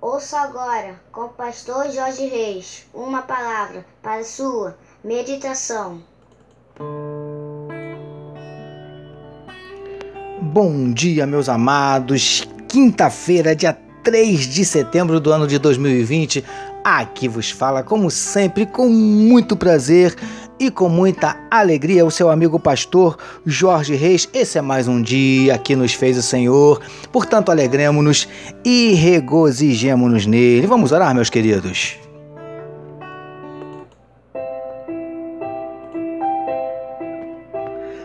Ouça agora, com o pastor Jorge Reis, uma palavra para sua meditação. Bom dia, meus amados. Quinta-feira, dia 3 de setembro do ano de 2020. Aqui vos fala, como sempre, com muito prazer e com muita alegria, o seu amigo pastor Jorge Reis. Esse é mais um dia que nos fez o Senhor, portanto, alegremos-nos e regozijemos-nos nele. Vamos orar, meus queridos.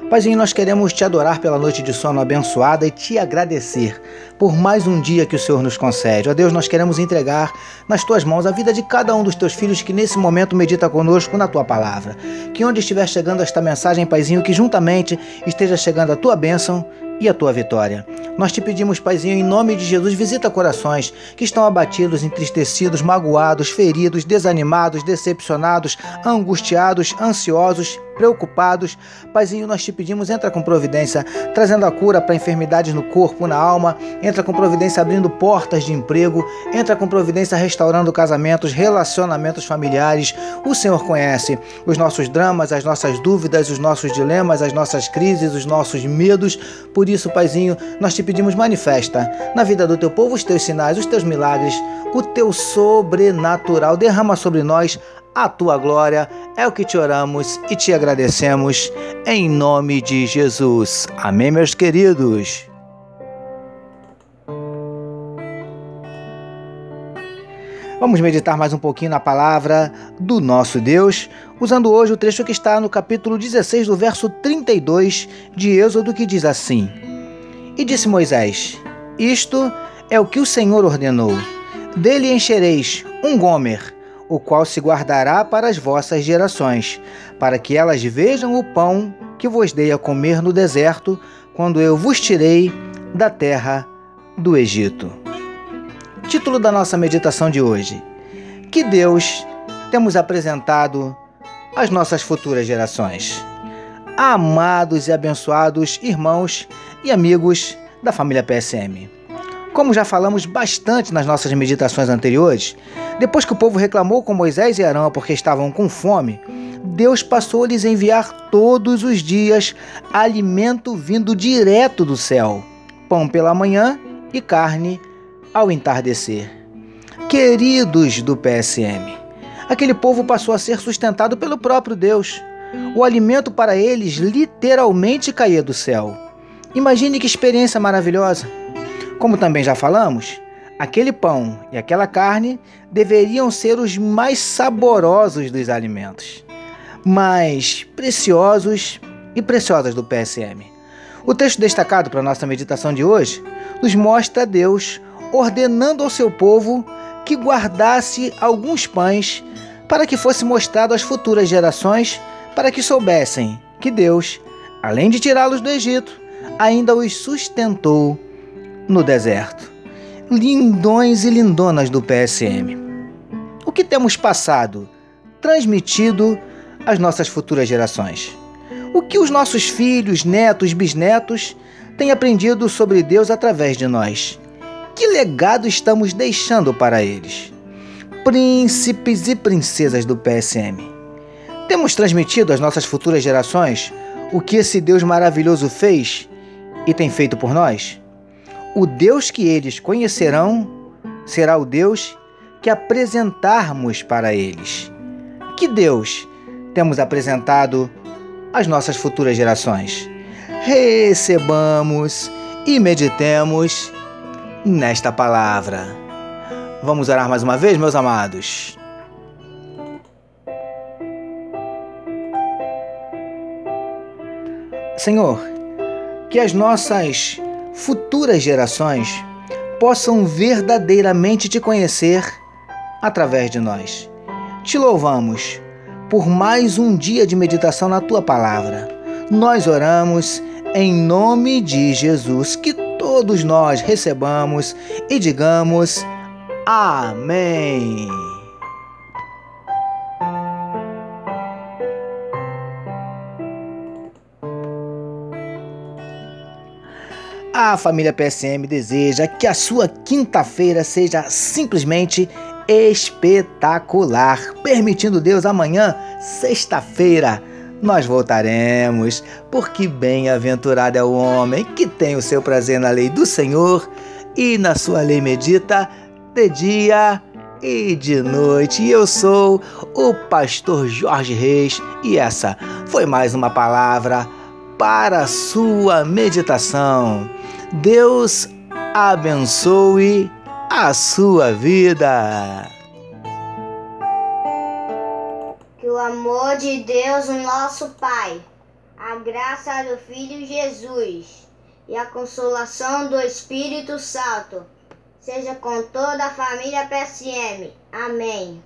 Paizinho, nós queremos te adorar pela noite de sono abençoada e te agradecer por mais um dia que o Senhor nos concede. Ó Deus, nós queremos entregar nas tuas mãos a vida de cada um dos teus filhos que nesse momento medita conosco na tua palavra. Que onde estiver chegando esta mensagem, Paizinho, que juntamente esteja chegando a tua bênção e a tua vitória. Nós te pedimos, Paizinho, em nome de Jesus, visita corações que estão abatidos, entristecidos, magoados, feridos, desanimados, decepcionados, angustiados, ansiosos preocupados. Paizinho, nós te pedimos, entra com providência, trazendo a cura para enfermidades no corpo, na alma, entra com providência abrindo portas de emprego, entra com providência restaurando casamentos, relacionamentos familiares. O Senhor conhece os nossos dramas, as nossas dúvidas, os nossos dilemas, as nossas crises, os nossos medos. Por isso, Paizinho, nós te pedimos, manifesta na vida do teu povo os teus sinais, os teus milagres, o teu sobrenatural. Derrama sobre nós a tua glória. É o que te oramos e te agradecemos em nome de Jesus. Amém, meus queridos. Vamos meditar mais um pouquinho na palavra do nosso Deus, usando hoje o trecho que está no capítulo 16, do verso 32 de Êxodo, que diz assim: E disse Moisés: Isto é o que o Senhor ordenou: Dele enchereis um gomer o qual se guardará para as vossas gerações, para que elas vejam o pão que vos dei a comer no deserto, quando eu vos tirei da terra do Egito. Título da nossa meditação de hoje: Que Deus temos apresentado às nossas futuras gerações. Amados e abençoados irmãos e amigos da família PSM. Como já falamos bastante nas nossas meditações anteriores, depois que o povo reclamou com Moisés e Arão porque estavam com fome, Deus passou a lhes enviar todos os dias alimento vindo direto do céu: pão pela manhã e carne ao entardecer. Queridos do PSM, aquele povo passou a ser sustentado pelo próprio Deus. O alimento para eles literalmente caía do céu. Imagine que experiência maravilhosa! Como também já falamos, aquele pão e aquela carne deveriam ser os mais saborosos dos alimentos, mais preciosos e preciosas do PSM. O texto destacado para nossa meditação de hoje nos mostra Deus ordenando ao seu povo que guardasse alguns pães para que fosse mostrado às futuras gerações, para que soubessem que Deus, além de tirá-los do Egito, ainda os sustentou no deserto. Lindões e lindonas do PSM. O que temos passado, transmitido às nossas futuras gerações? O que os nossos filhos, netos, bisnetos têm aprendido sobre Deus através de nós? Que legado estamos deixando para eles? Príncipes e princesas do PSM. Temos transmitido às nossas futuras gerações o que esse Deus maravilhoso fez e tem feito por nós? O Deus que eles conhecerão será o Deus que apresentarmos para eles. Que Deus temos apresentado às nossas futuras gerações? Recebamos e meditemos nesta palavra. Vamos orar mais uma vez, meus amados. Senhor, que as nossas futuras gerações possam verdadeiramente te conhecer através de nós. Te louvamos por mais um dia de meditação na tua palavra. Nós oramos em nome de Jesus, que todos nós recebamos e digamos amém. A família PSM deseja que a sua quinta-feira seja simplesmente espetacular. Permitindo Deus, amanhã, sexta-feira, nós voltaremos, porque bem-aventurado é o homem que tem o seu prazer na lei do Senhor e na sua lei medita de dia e de noite. Eu sou o pastor Jorge Reis e essa foi mais uma palavra para a sua meditação. Deus abençoe a sua vida. Que o amor de Deus, nosso Pai, a graça do Filho Jesus e a consolação do Espírito Santo seja com toda a família PSM. Amém.